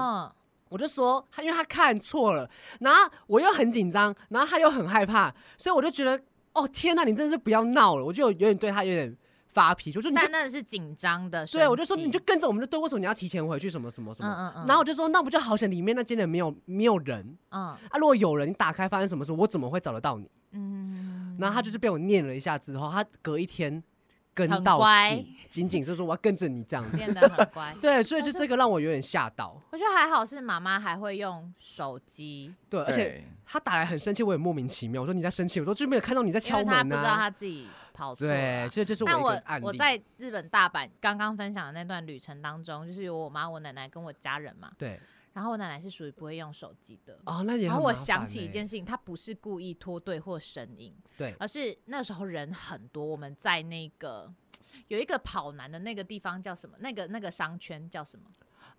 我就说他，因为他看错了，然后我又很紧张，然后他又很害怕，所以我就觉得，哦天呐，你真的是不要闹了，我就有点对他有点发脾气，我说你那是紧张的，对，我就说你就跟着我们就对，为什么你要提前回去？什么什么什么？嗯嗯嗯，然后我就说，那不就好像，里面那间里没有没有人，嗯啊，如果有人，你打开发生什么事，我怎么会找得到你？嗯，然后他就是被我念了一下之后，他隔一天。跟到紧，紧紧是说我要跟着你这样子，变得很乖。对，所以就这个让我有点吓到。我觉得还好是妈妈还会用手机，对，而且他打来很生气，我也莫名其妙。我说你在生气，我说就没有看到你在敲门啊。他不知道他自己跑错。对，所以这是我一个案例。我在日本大阪刚刚分享的那段旅程当中，就是有我妈、我奶奶跟我家人嘛。对。然后我奶奶是属于不会用手机的哦，那也。然后我想起一件事情，她不是故意脱队或声音，对，而是那时候人很多，我们在那个有一个跑男的那个地方叫什么？那个那个商圈叫什么？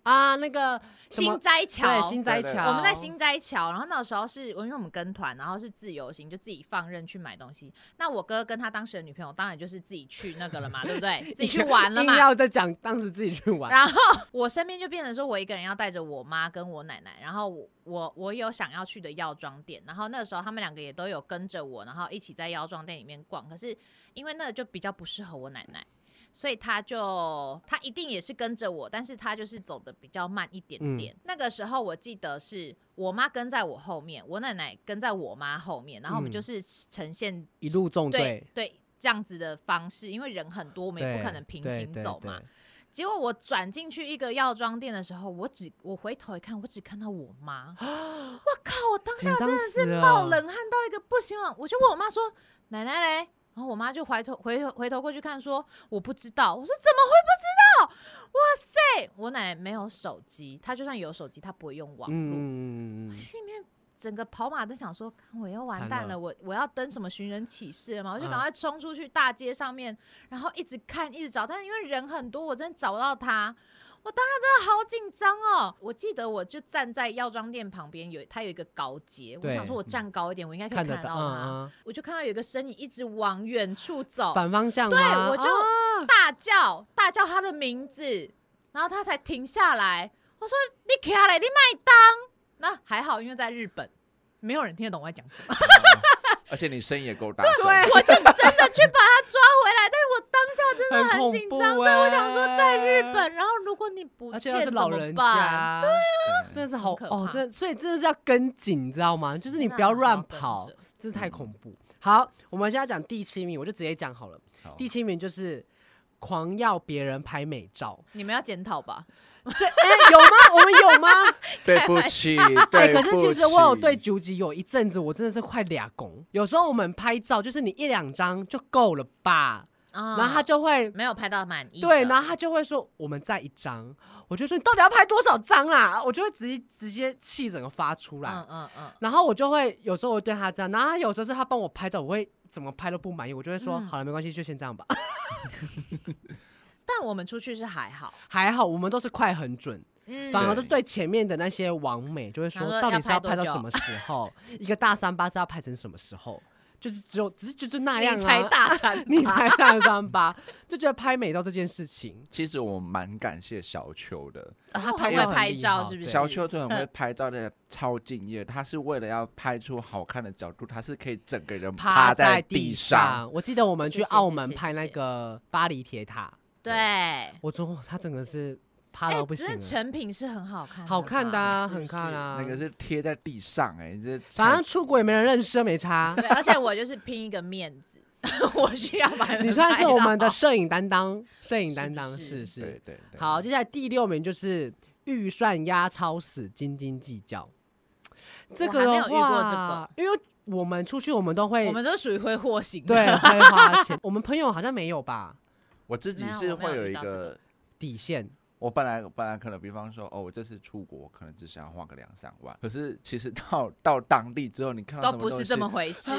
啊，那个新斋桥，对，新斋桥，我们在新斋桥。然后那时候是，因为我们跟团，然后是自由行，就自己放任去买东西。那我哥跟他当时的女朋友，当然就是自己去那个了嘛，对不对？自己去玩了嘛。要再讲当时自己去玩。然后我身边就变成说我一个人要带着我妈跟我奶奶，然后我我我有想要去的药妆店，然后那个时候他们两个也都有跟着我，然后一起在药妆店里面逛。可是因为那个就比较不适合我奶奶。所以他就他一定也是跟着我，但是他就是走的比较慢一点点。嗯、那个时候我记得是我妈跟在我后面，我奶奶跟在我妈后面，然后我们就是呈现、嗯、一路纵队，对这样子的方式，因为人很多，我们也不可能平行走嘛。结果我转进去一个药妆店的时候，我只我回头一看，我只看到我妈，我靠！我当下真的是冒冷汗到一个不行了，我就问我妈说：“奶奶嘞？”然后我妈就回头回回头过去看，说我不知道。我说怎么会不知道？哇塞！我奶奶没有手机，她就算有手机，她不会用网络。嗯，心里面整个跑马灯想说，我要完蛋了，了我我要登什么寻人启事了嘛？我就赶快冲出去大街上面，然后一直看，一直找，但是因为人很多，我真的找不到她。我当时真的好紧张哦！我记得我就站在药妆店旁边，有它有一个高阶，我想说我站高一点，我应该可以看得到它。我就看到有一个身影一直往远处走，反方向。对，我就大叫大叫他的名字，然后他才停下来。我说：“你起来，你麦当。”那还好，因为在日本，没有人听得懂我在讲什么。而且你声音也够大，对，我就真的去把他抓回来。但是我当下真的很紧张，对，我想说在日本，然后如果你不见，是老人家，对啊，真的是好哦，真所以真的是要跟紧，你知道吗？就是你不要乱跑，真是太恐怖。好，我们现在讲第七名，我就直接讲好了。第七名就是狂要别人拍美照，你们要检讨吧。这哎、欸，有吗？我们有吗？对不起，对、欸，可是其实我有对九吉有一阵子，我真的是快俩拱。有时候我们拍照，就是你一两张就够了吧？哦、然后他就会没有拍到满意。对，然后他就会说我们再一张。我就说你到底要拍多少张啊？我就会直接直接气整个发出来。嗯嗯嗯。然后我就会有时候我对他这样，然后他有时候是他帮我拍照，我会怎么拍都不满意，我就会说、嗯、好了，没关系，就先这样吧。但我们出去是还好，还好，我们都是快很准，嗯、反而都对前面的那些网美就会说，到底是要拍到什么时候？一个大三八是要拍成什么时候？就是只有只是就是那样啊，你才大三，你才大三八，就觉得拍美照这件事情，其实我蛮感谢小秋的，他拍照拍照是不是？小秋就很会拍照的，超敬业。他是为了要拍出好看的角度，他是可以整个人趴在地上。我记得我们去澳门拍那个巴黎铁塔。对，我说他整个是趴到不行，欸、成品是很好看，好看的，啊，很看啊。那个是贴在地上，欸，哎，这反正出国也没人认识，没差。对，而且我就是拼一个面子，我需要把你算是我们的摄影担当，摄影担当是是，是，对对对。好，接下来第六名就是预算压超死，斤斤计较。这个的话，没有遇过这个，因为我们出去我们都会，我们都属于挥霍型，对，会花钱。我们朋友好像没有吧？我自己是会有一个底线。我本来本来可能，比方说，哦，我这次出国可能只想要花个两三万，可是其实到到当地之后，你看到都不是这么回事，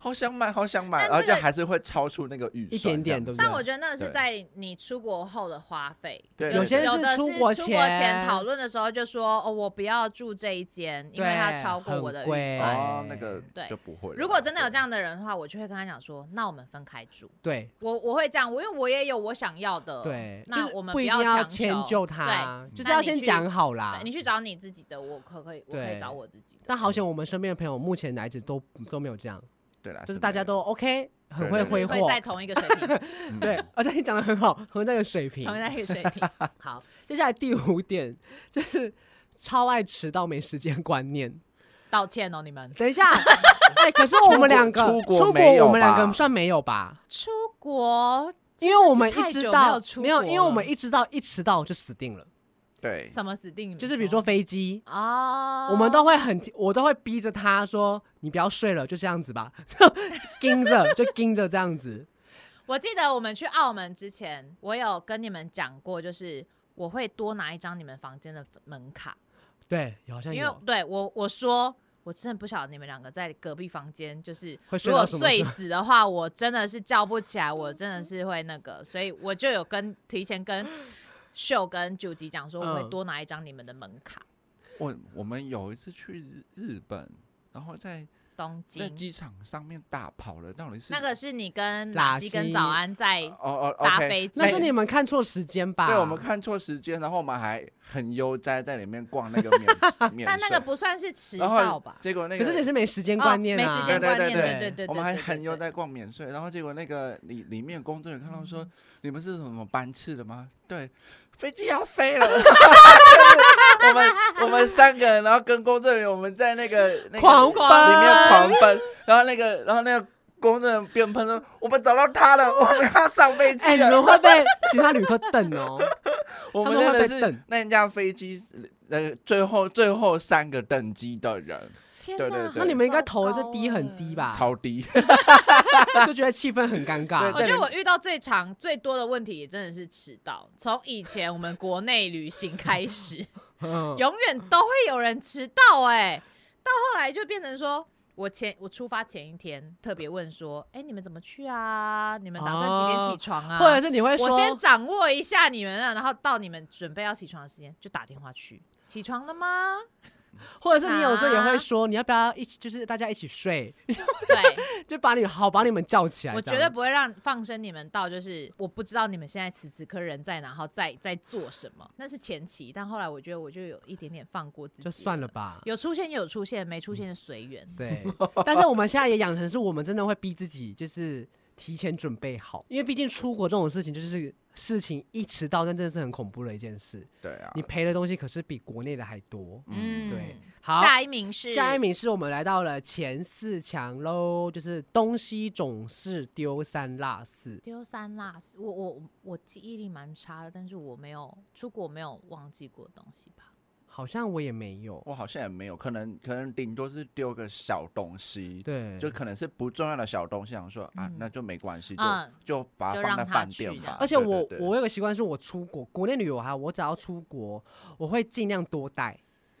好想买，好想买，而且还是会超出那个预算一点点，对不对？但我觉得那是在你出国后的花费，对，有些是出国前讨论的时候就说，哦，我不要住这一间，因为它超过我的预算，哦，那个对就不会。如果真的有这样的人的话，我就会跟他讲说，那我们分开住。对，我我会这样，我因为我也有我想要的，对，那我们不要强迁就他，就是要先讲好啦。你去找你自己的，我可可以，我可以找我自己的。但好险，我们身边的朋友目前来子都都没有这样。对啦，就是大家都 OK，很会挥霍，在同一个水平。对，而且你讲的很好，同在一个水平，同在一个 水平。好，接下来第五点就是超爱迟到，没时间观念。道歉哦，你们。等一下，哎，可是我们两个出国，我们两个算没有吧？出国，因为我们一直到没有，因为我们一直到一迟到就死定了。对，什么死定了？就是比如说飞机啊，我们都会很，我都会逼着他说：“你不要睡了，就这样子吧，盯着就盯着这样子。”我记得我们去澳门之前，我有跟你们讲过，就是我会多拿一张你们房间的门卡。对，好像有。因为对我我说，我真的不晓得你们两个在隔壁房间，就是如果睡死的话，我真的是叫不起来，我真的是会那个，所以我就有跟提前跟秀跟九吉讲说，我会多拿一张你们的门卡。我我们有一次去日本，然后在。东京在机场上面大跑了，到底是那个是你跟拉西跟早安在哦哦搭飞机，那是你们看错时间吧？对，我们看错时间，然后我们还很悠哉在里面逛那个免 但那个不算是迟到吧？结果那个可是也是没时间观念，没时间观念，对对对，我们还很悠哉逛免税，然后结果那个里里面工作人员看到说，你们是什么班次的吗？对。飞机要飞了，我们我们三个人，然后跟工作人员，我们在那个那个狂奔里面狂奔，然后那个然后那个工作人员边喷说：“我们找到他了，我们要上飞机了。”哎，你们会被其他旅客瞪哦。我们真的是那架飞机呃最后最后三个登机的人。对对对，那你们应该投的这低很低吧？超低，就觉得气氛很尴尬。我觉得我遇到最长最多的问题也真的是迟到。从以前我们国内旅行开始，永远都会有人迟到。哎，到后来就变成说，我前我出发前一天特别问说，哎，你们怎么去啊？你们打算几点起床啊？或者是你会说，我先掌握一下你们啊，然后到你们准备要起床的时间就打电话去，起床了吗？或者是你有时候也会说，你要不要一起，就是大家一起睡？对，就把你好把你们叫起来。我绝对不会让放生你们到，就是我不知道你们现在此时刻人在哪，然后在在做什么。那是前期，但后来我觉得我就有一点点放过自己，就算了吧。有出现就有出现，没出现就随缘。对，但是我们现在也养成是我们真的会逼自己，就是提前准备好，因为毕竟出国这种事情就是。事情一迟到，那真的是很恐怖的一件事。对啊，你赔的东西可是比国内的还多。嗯，对。好，下一名是下一名是我们来到了前四强喽，就是东西总是丢三落四。丢三落四，我我我记忆力蛮差的，但是我没有出国没有忘记过东西吧。好像我也没有，我好像也没有，可能可能顶多是丢个小东西，对，就可能是不重要的小东西，想说啊，那就没关系，就就把它放在饭店吧。而且我我有个习惯是，我出国国内旅游哈，我只要出国，我会尽量多带，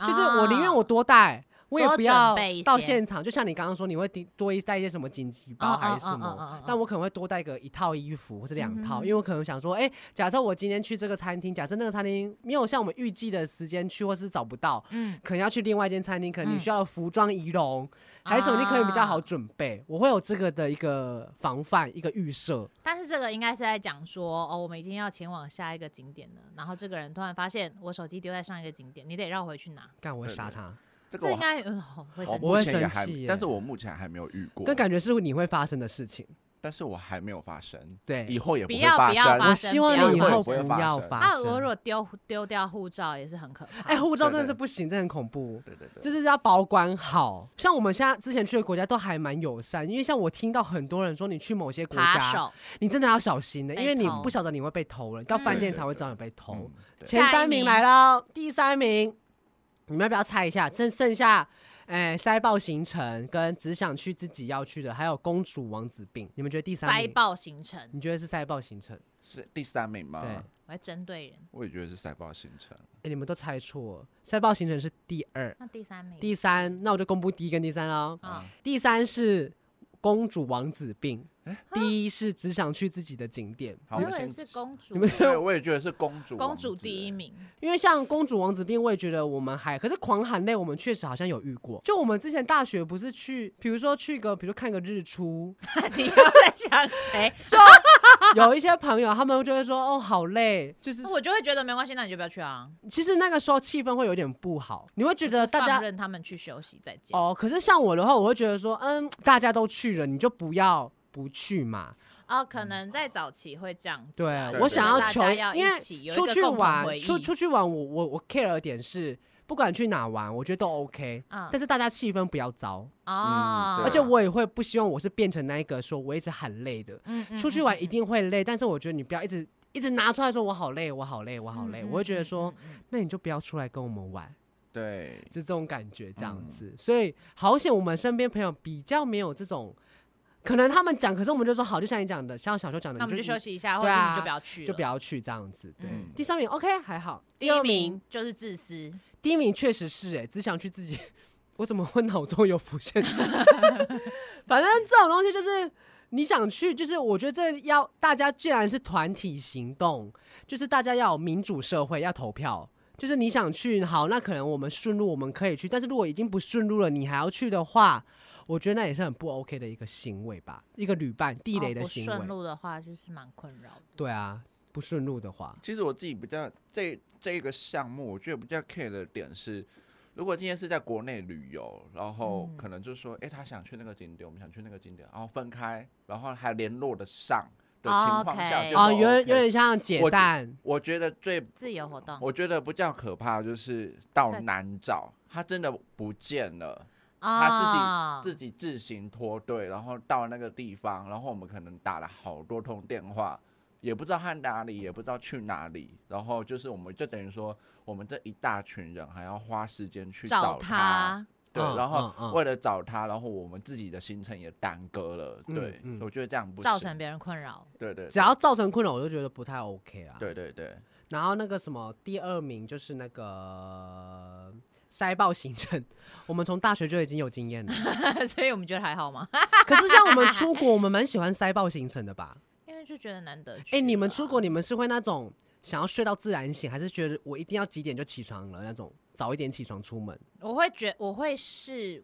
就是我宁愿我多带。我也不要到现场，就像你刚刚说，你会多一带一些什么紧急包还是什么？但我可能会多带个一套衣服或者两套，因为我可能想说，哎，假设我今天去这个餐厅，假设那个餐厅没有像我们预计的时间去，或是找不到，嗯，可能要去另外一间餐厅，可能你需要服装仪容，还是什么，你可以比较好准备。我会有这个的一个防范，一个预设。但是这个应该是在讲说，哦，我们已经要前往下一个景点了，然后这个人突然发现我手机丢在上一个景点，你得绕回去拿。干，我会杀他。这个应该会生气，我会生气，但是我目前还没有遇过。跟感觉是你会发生的事情，但是我还没有发生。对，以后也不会发生。我希望你以后不要发生。那我如果丢丢掉护照也是很可怕。哎，护照真的是不行，真的很恐怖。对对对，就是要保管好。像我们现在之前去的国家都还蛮友善，因为像我听到很多人说，你去某些国家，你真的要小心的，因为你不晓得你会被偷了，到饭店才会知道你被偷。前三名来了，第三名，你们要不要猜一下？剩剩下。哎，塞爆行程跟只想去自己要去的，还有公主王子病，你们觉得第三名？塞爆行程，你觉得是塞爆行程？是第三名吗？对，我还针对人。我也觉得是塞爆行程。哎，你们都猜错了，塞爆行程是第二。那第三名？第三，那我就公布第一跟第三喽。啊，第三是公主王子病。第一是只想去自己的景点，我以为是公主，对，我也觉得是公主，公主第一名。因为像公主王子病，我也觉得我们还，可是狂喊类，我们确实好像有遇过。就我们之前大学不是去，比如说去个，比如说看个日出，你又在想谁？就 有一些朋友他们就会说哦好累，就是我就会觉得没关系，那你就不要去啊。其实那个时候气氛会有点不好，你会觉得大家让他们去休息再见。哦，可是像我的话，我会觉得说，嗯，大家都去了，你就不要不去嘛。哦，可能在早期会这样子、啊。对，我想要求，要因为出去玩，出出去玩，我我我 care 的点是。不管去哪玩，我觉得都 OK，嗯，但是大家气氛不要糟啊，而且我也会不希望我是变成那一个说我一直喊累的，嗯，出去玩一定会累，但是我觉得你不要一直一直拿出来说我好累，我好累，我好累，我会觉得说，那你就不要出来跟我们玩，对，就这种感觉这样子，所以好险我们身边朋友比较没有这种，可能他们讲，可是我们就说好，就像你讲的，像小时候讲的，那我们就休息一下，或者你就不要去，就不要去这样子，对，第三名 OK 还好，第二名就是自私。第一名确实是哎、欸，只想去自己，我怎么会脑中有浮现？反正这种东西就是你想去，就是我觉得这要大家既然是团体行动，就是大家要有民主社会要投票，就是你想去好，那可能我们顺路我们可以去，但是如果已经不顺路了，你还要去的话，我觉得那也是很不 OK 的一个行为吧，一个旅伴地雷的行为。顺路的话就是蛮困扰的。对啊。不顺路的话，其实我自己比较这这个项目，我觉得比较 care 的点是，如果今天是在国内旅游，然后可能就是说，哎、嗯欸，他想去那个景点，我们想去那个景点，然后分开，然后还联络得上的情况下就、OK，哦，有有点像解散。我，觉得最自由活动，我觉得不叫可怕就是到难找，他真的不见了，他自己自己自行脱队，然后到那个地方，然后我们可能打了好多通电话。也不知道他哪里，也不知道去哪里，然后就是我们就等于说，我们这一大群人还要花时间去找他，找他对、嗯，然后为了找他，然后我们自己的行程也耽搁了，嗯、对、嗯，我觉得这样不造成别人困扰，对，对对，只要造成困扰，我就觉得不太 OK 啊，对对对。然后那个什么第二名就是那个塞爆行程，我们从大学就已经有经验了，所以我们觉得还好吗？可是像我们出国，我们蛮喜欢塞爆行程的吧？就觉得难得。哎、欸，你们出国，你们是会那种想要睡到自然醒，还是觉得我一定要几点就起床了那种，早一点起床出门？我会觉我会是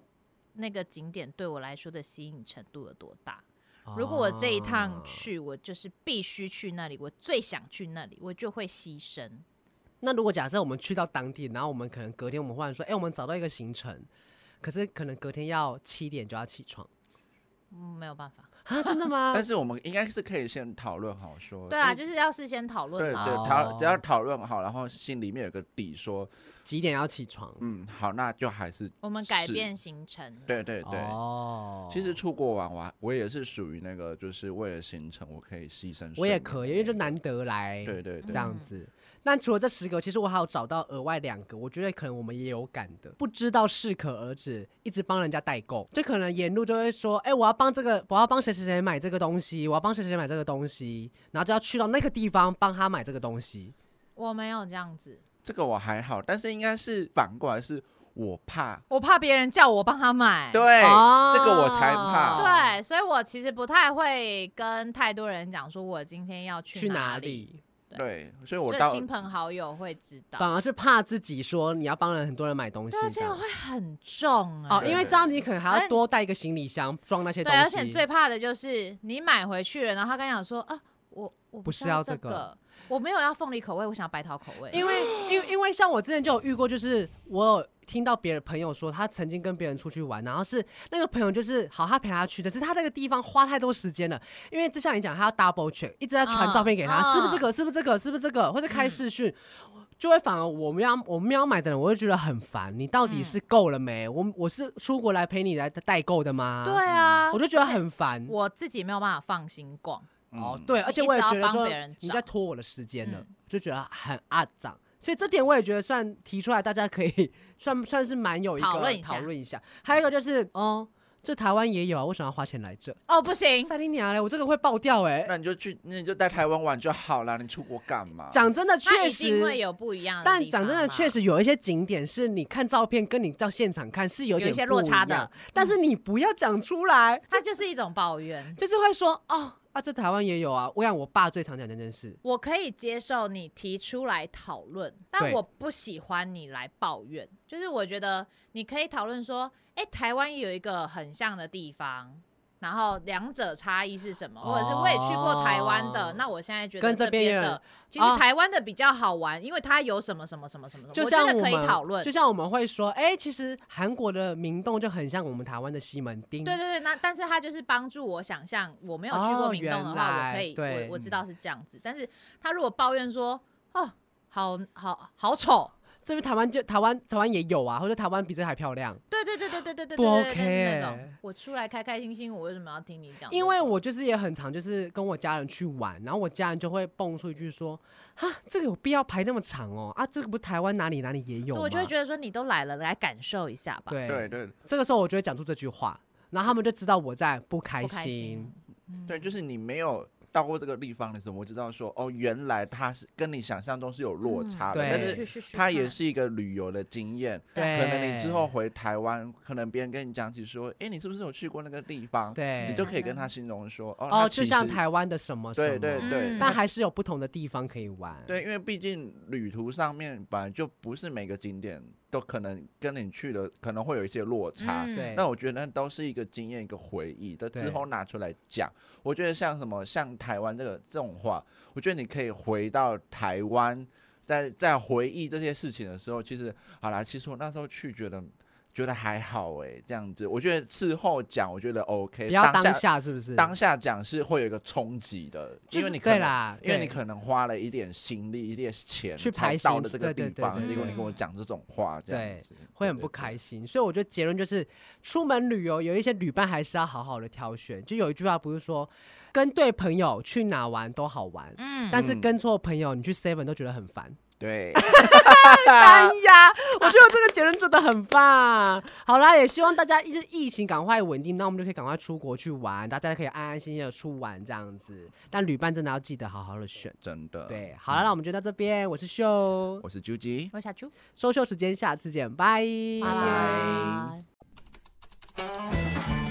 那个景点对我来说的吸引程度有多大。如果我这一趟去，我就是必须去那里，我最想去那里，我就会牺牲。那如果假设我们去到当地，然后我们可能隔天我们忽然说，哎、欸，我们找到一个行程，可是可能隔天要七点就要起床，嗯，没有办法。啊，真的吗？但是我们应该是可以先讨论好说。对啊，就是要事先讨论。对对，讨只要讨论好，然后心里面有个底，说几点要起床。嗯，好，那就还是我们改变行程。对对对。哦。其实出国玩玩，我也是属于那个，就是为了行程，我可以牺牲。我也可以，因为就难得来。对对对。这样子。那除了这十个，其实我还有找到额外两个，我觉得可能我们也有感的，不知道适可而止，一直帮人家代购，就可能沿路就会说，哎、欸，我要帮这个，我要帮谁谁谁买这个东西，我要帮谁谁买这个东西，然后就要去到那个地方帮他买这个东西。我没有这样子，这个我还好，但是应该是反过来，是我怕，我怕别人叫我帮他买，对、哦，这个我才怕，对，所以我其实不太会跟太多人讲说我今天要去哪里。去哪里对，所以我到亲朋好友会知道，反而是怕自己说你要帮人很多人买东西，对，这样会很重啊、欸。哦，因为这样子你可能还要多带一个行李箱装那些东西。对，而且最怕的就是你买回去了，然后他跟你讲说啊，我我不是要这个。我没有要凤梨口味，我想要白桃口味。因为，因为，因为像我之前就有遇过，就是我有听到别的朋友说，他曾经跟别人出去玩，然后是那个朋友就是好，他陪他去的，是他那个地方花太多时间了。因为就像你讲，他要 double check，一直在传照片给他，嗯、是不是这个？是不是这个？是不是这个？或者开视讯、嗯，就会反而我们要我们要买的人，我就觉得很烦。你到底是够了没？嗯、我我是出国来陪你来代购的吗？对啊，我就觉得很烦，我自己没有办法放心逛。哦，对，而且我也觉得说你在拖我的时间了，就觉得很阿杂，所以这点我也觉得算提出来，大家可以算算是蛮有一个讨论讨论一下。还有一个就是，哦，这台湾也有啊，为什么要花钱来这？哦，不行，塞琳娘嘞，我这个会爆掉哎。那你就去，那你就在台湾玩就好了，你出国干嘛？讲真的，确实会有不一样的，但讲真的，确实有一些景点是你看照片跟你到现场看是有点有一些落差的，但是你不要讲出来，它就是一种抱怨，就是会说哦。啊，这台湾也有啊！我想我爸最常讲这件事。我可以接受你提出来讨论，但我不喜欢你来抱怨。就是我觉得你可以讨论说，哎、欸，台湾有一个很像的地方，然后两者差异是什么？或者是我也去过台湾的，哦、那我现在觉得这边的其实台湾的比较好玩，哦、因为它有什么什么什么什么，就像我，我觉得可以讨论。就像我们会说，哎、欸，其实韩国的明洞就很像我们台湾的西门町。对对对，那但是它就是帮助我想象，我没有去过明洞的话，哦、我可以我我知道是这样子。但是他如果抱怨说，哦，好好好丑。这边台湾就台湾台湾也有啊，或者台湾比这还漂亮。对对对对对对对，不 OK 那种。我出来开开心心，我为什么要听你讲？因为我就是也很常，就是跟我家人去玩，然后我家人就会蹦出一句说：“哈，这个有必要排那么长哦？啊，这个不台湾哪里哪里也有？”我就会觉得说，你都来了，来感受一下吧。对对对，这个时候我就会讲出这句话，然后他们就知道我在不开心。不开心。对，就是你没有。到过这个地方的时候，我知道说哦，原来它是跟你想象中是有落差的，嗯、但是它也是一个旅游的经验。对，可能你之后回台湾，可能别人跟你讲起说，哎，你是不是有去过那个地方？对，你就可以跟他形容说，哦，哦，就像台湾的什么什么，对对对，嗯、但还是有不同的地方可以玩。对，因为毕竟旅途上面本来就不是每个景点。都可能跟你去的可能会有一些落差，嗯、对。那我觉得那都是一个经验，一个回忆的之后拿出来讲。我觉得像什么像台湾这个这种话，我觉得你可以回到台湾，在在回忆这些事情的时候，其实好啦，其实我那时候去觉得。觉得还好哎、欸，这样子，我觉得事后讲，我觉得 OK。不要当下是不是？当下讲是会有一个冲击的，就是、因为你可能对啦，因为你可能花了一点心力、一点钱去排到的这个地方，结果你跟我讲这种话，这样子会很不开心。所以我觉得结论就是，出门旅游有一些旅伴还是要好好的挑选。就有一句话不是说，跟对朋友去哪玩都好玩，嗯，但是跟错朋友，你去 Seven 都觉得很烦。对，哎呀，我觉得这个结论做的很棒。好啦，也希望大家一直疫情赶快稳定，那我们就可以赶快出国去玩，大家可以安安心心的出玩这样子。但旅伴真的要记得好好的选，真的。对，好了，那我们就到这边。我是秀，我是啾吉，我是小猪，收秀时间，下次见，拜拜拜。